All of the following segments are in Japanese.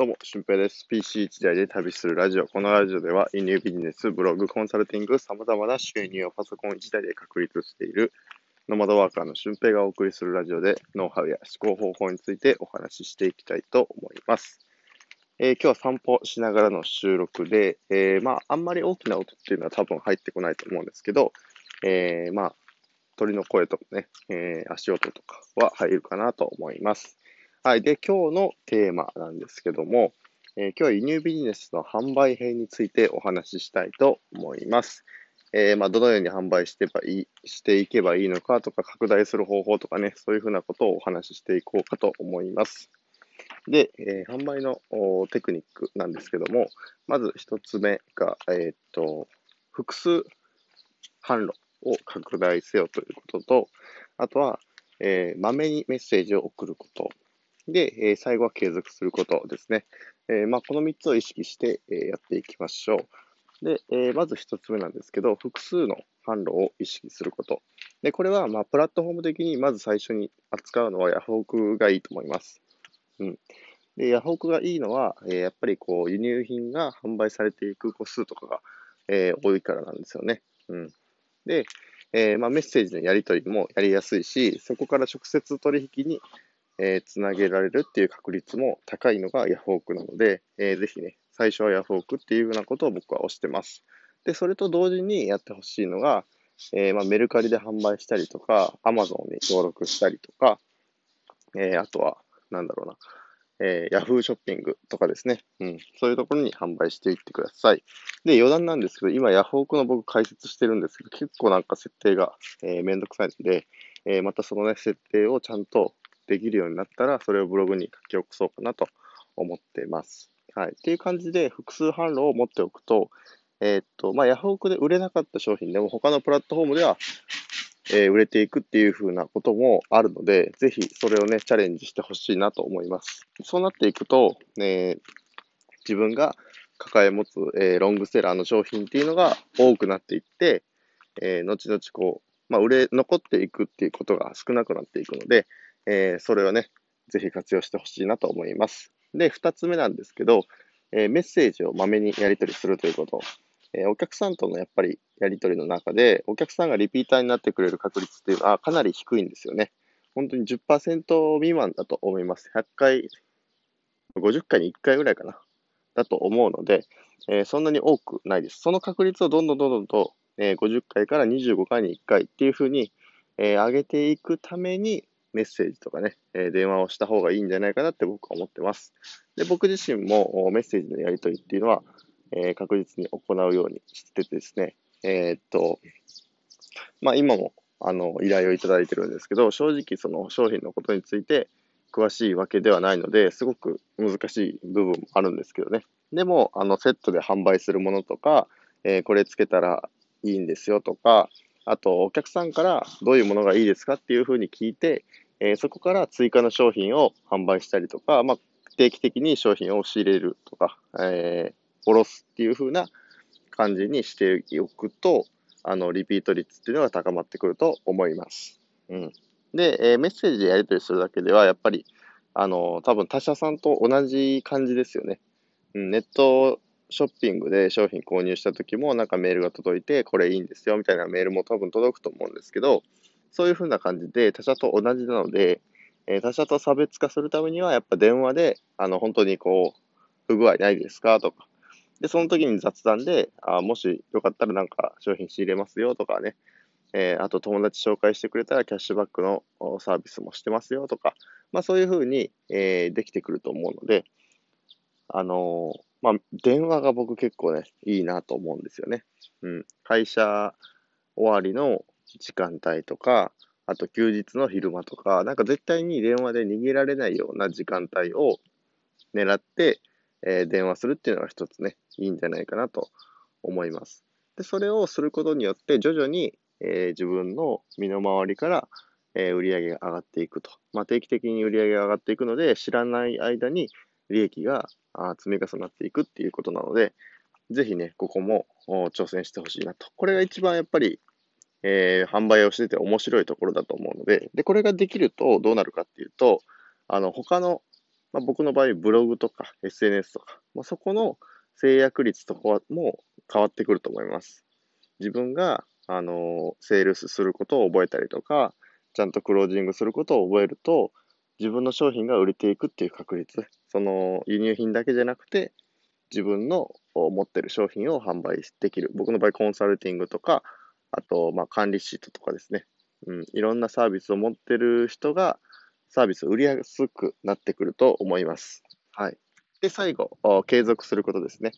どうも、俊平です。PC 一台で旅するラジオ。このラジオでは、輸入ビジネス、ブログ、コンサルティング、様々な収入をパソコン一台で確立しているノマドワーカーの俊平がお送りするラジオで、ノウハウや思考方法についてお話ししていきたいと思います。えー、今日は散歩しながらの収録で、えー、まあ、あんまり大きな音っていうのは多分入ってこないと思うんですけど、えー、まあ、鳥の声とかね、え足音とかは入るかなと思います。はい。で、今日のテーマなんですけども、えー、今日は輸入ビジネスの販売編についてお話ししたいと思います。えー、まあ、どのように販売してばいい、していけばいいのかとか、拡大する方法とかね、そういうふうなことをお話ししていこうかと思います。で、えー、販売のテクニックなんですけども、まず一つ目が、えっと、複数販路を拡大せよということと、あとは、えー、まめにメッセージを送ることで、え最後は継続することですね。えまあ、この3つを意識して、えやっていきましょう。で、えまず1つ目なんですけど、複数の販路を意識すること。で、これは、ま、プラットフォーム的にまず最初に扱うのはヤフオクがいいと思います。うん。で、ヤフオクがいいのは、えやっぱりこう、輸入品が販売されていく個数とかが、え多いからなんですよね。うん。で、えー、まあ、メッセージのやり取りもやりやすいし、そこから直接取引にえー、つなげられるっていう確率も高いのがヤフオクなので、えー、ぜひね、最初はヤフオクっていうようなことを僕は推してます。で、それと同時にやってほしいのが、えー、まあ、メルカリで販売したりとか、アマゾンに登録したりとか、えー、あとは、なんだろうな、えー、ヤフーショッピングとかですね。うん。そういうところに販売していってください。で、余談なんですけど、今ヤフオクの僕解説してるんですけど、結構なんか設定が、えー、めんどくさいので、えー、またそのね、設定をちゃんとできるようになったら、それをブログに書き起こそうかなと思っています。はい。っていう感じで、複数販路を持っておくと、えー、っと、まあ、ヤフオクで売れなかった商品でも、他のプラットフォームでは、えー、売れていくっていう風なこともあるので、ぜひそれをね、チャレンジしてほしいなと思います。そうなっていくと、えー、自分が抱え持つ、えー、ロングセラーの商品っていうのが多くなっていって、え、後々こう、まあ、売れ残っていくっていうことが少なくなっていくので、えー、それをね、ぜひ活用してほしいなと思います。で、二つ目なんですけど、えー、メッセージをまめにやり取りするということ。えー、お客さんとのやっぱりやり取りの中で、お客さんがリピーターになってくれる確率っていうのはかなり低いんですよね。本当に10%未満だと思います。100回、50回に1回ぐらいかな。だと思うので、えー、そんなに多くないです。その確率をどんどんどんどんと、えー、50回から25回に1回っていうふうに、えー、上げていくために、メッセージとかね、え電話をした方がいいんじゃないかなって僕は思ってます。で、僕自身もメッセージのやり取りっていうのは、え確実に行うようにしててですね、えー、っと、まあ今もあの依頼をいただいてるんですけど、正直その商品のことについて詳しいわけではないので、すごく難しい部分もあるんですけどね。でも、あのセットで販売するものとか、えー、これつけたらいいんですよとか、あと、お客さんからどういうものがいいですかっていうふうに聞いて、えー、そこから追加の商品を販売したりとか、まあ、定期的に商品を仕入れるとか、えー、おろすっていうふうな感じにしておくと、あの、リピート率っていうのが高まってくると思います。うん。で、えー、メッセージでやり取りするだけでは、やっぱり、あの、多分他社さんと同じ感じですよね。うん、ネットショッピングで商品購入した時もなんかメールが届いて、これいいんですよみたいなメールも多分届くと思うんですけど、そういう風な感じで他社と同じなので、え、他社と差別化するためにはやっぱ電話で、あの、本当にこう、不具合ないですかとか、で、その時に雑談で、あもしよかったらなんか商品仕入れますよとかね、えー、あと友達紹介してくれたらキャッシュバックのサービスもしてますよとか、まあそういう風に、えー、できてくると思うので、あのーまあ、電話が僕結構ね、いいなと思うんですよね。うん。会社終わりの時間帯とか、あと休日の昼間とか、なんか絶対に電話で逃げられないような時間帯を狙って、えー、電話するっていうのが一つね、いいんじゃないかなと思います。で、それをすることによって、徐々に、えー、自分の身の回りから、えー、売り上げが上がっていくと。まあ、定期的に売り上げが上がっていくので、知らない間に利益があ積み重なっていくっていうことなので、ぜひね、ここも挑戦してほしいなと。これが一番やっぱり、えー、販売をしてて面白いところだと思うので、で、これができるとどうなるかっていうと、あの、他のまあ、僕の場合、ブログとか SNS とか、まあ、そこの制約率とかも変わってくると思います。自分が、あの、セールスすることを覚えたりとか、ちゃんとクロージングすることを覚えると、自分の商品が売れていくっていう確率、その輸入品だけじゃなくて、自分の持ってる商品を販売できる。僕の場合、コンサルティングとか、あと、まあ、管理シートとかですね。うん、いろんなサービスを持ってる人が、サービスを売りやすくなってくると思います。はい。で、最後、継続することですね。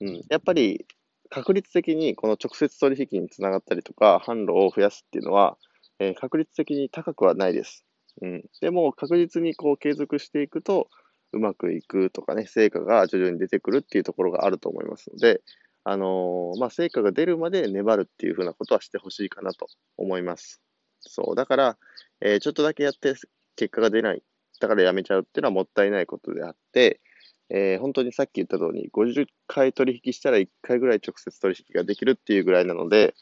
うん、やっぱり、確率的にこの直接取引につながったりとか、販路を増やすっていうのは、えー、確率的に高くはないです。うん。でも、確実にこう継続していくと、うまくいくとかね、成果が徐々に出てくるっていうところがあると思いますので、あのー、まあ、成果が出るまで粘るっていうふうなことはしてほしいかなと思います。そう。だから、えー、ちょっとだけやって結果が出ない。だからやめちゃうっていうのはもったいないことであって、えー、本当にさっき言った通り、50回取引したら1回ぐらい直接取引ができるっていうぐらいなので、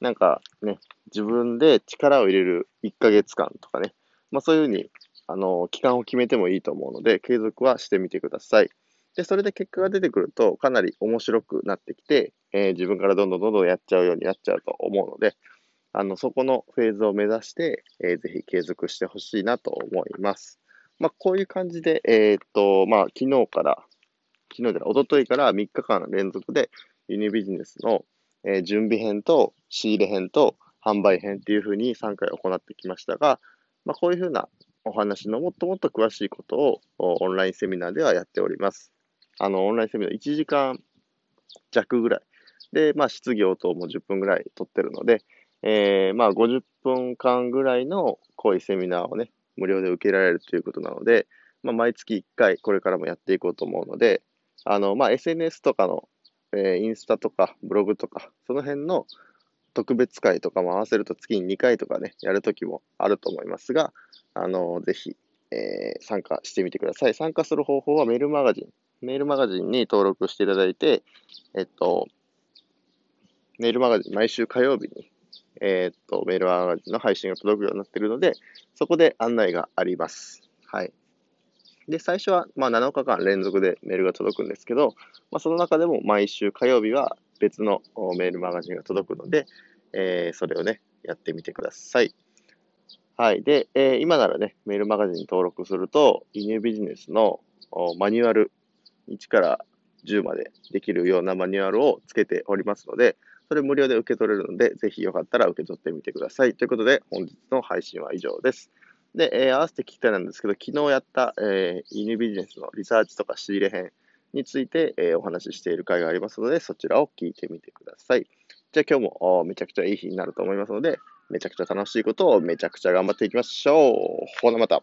なんかね、自分で力を入れる1ヶ月間とかね、まあそういうふうに、あの、期間を決めてもいいと思うので、継続はしてみてください。で、それで結果が出てくると、かなり面白くなってきて、えー、自分からどんどんどんどんやっちゃうようになっちゃうと思うので、あの、そこのフェーズを目指して、えー、ぜひ継続してほしいなと思います。まあ、こういう感じで、えー、っと、まあ、昨日から、昨日でおとといから3日間連続で輸入ビジネスの、えー、準備編と仕入れ編と販売編っていうふうに3回行ってきましたが、まあ、こういうふうなお話のもっともっと詳しいことをオンラインセミナーではやっております。あの、オンラインセミナー1時間弱ぐらい。で、まあ、質疑応答も10分ぐらい取ってるので、えー、まあ、50分間ぐらいの濃いセミナーをね、無料で受けられるということなので、まあ、毎月1回これからもやっていこうと思うので、あの、まあ、SNS とかの、えー、インスタとかブログとか、その辺の特別会とかも合わせると月に2回とかね、やるときもあると思いますが、あの、ぜひ、えー、参加してみてください。参加する方法はメールマガジン。メールマガジンに登録していただいて、えっと、メールマガジン毎週火曜日に、えっと、メールマガジンの配信が届くようになっているので、そこで案内があります。はい。で、最初は、まあ、7日間連続でメールが届くんですけど、まあ、その中でも毎週火曜日は別のメールマガジンが届くので、えー、それをね、やってみてください。はい。で、えー、今ならね、メールマガジンに登録すると、輸入ビジネスのマニュアル、1から10までできるようなマニュアルをつけておりますので、それ無料で受け取れるので、ぜひよかったら受け取ってみてください。ということで、本日の配信は以上です。で、えー、合わせて聞きたいなんですけど、昨日やった、えー、輸入ビジネスのリサーチとか仕入れ編について、え、お話ししている回がありますので、そちらを聞いてみてください。じゃあ今日もめちゃくちゃいい日になると思いますので、めちゃくちゃ楽しいことをめちゃくちゃ頑張っていきましょう。ほなまた。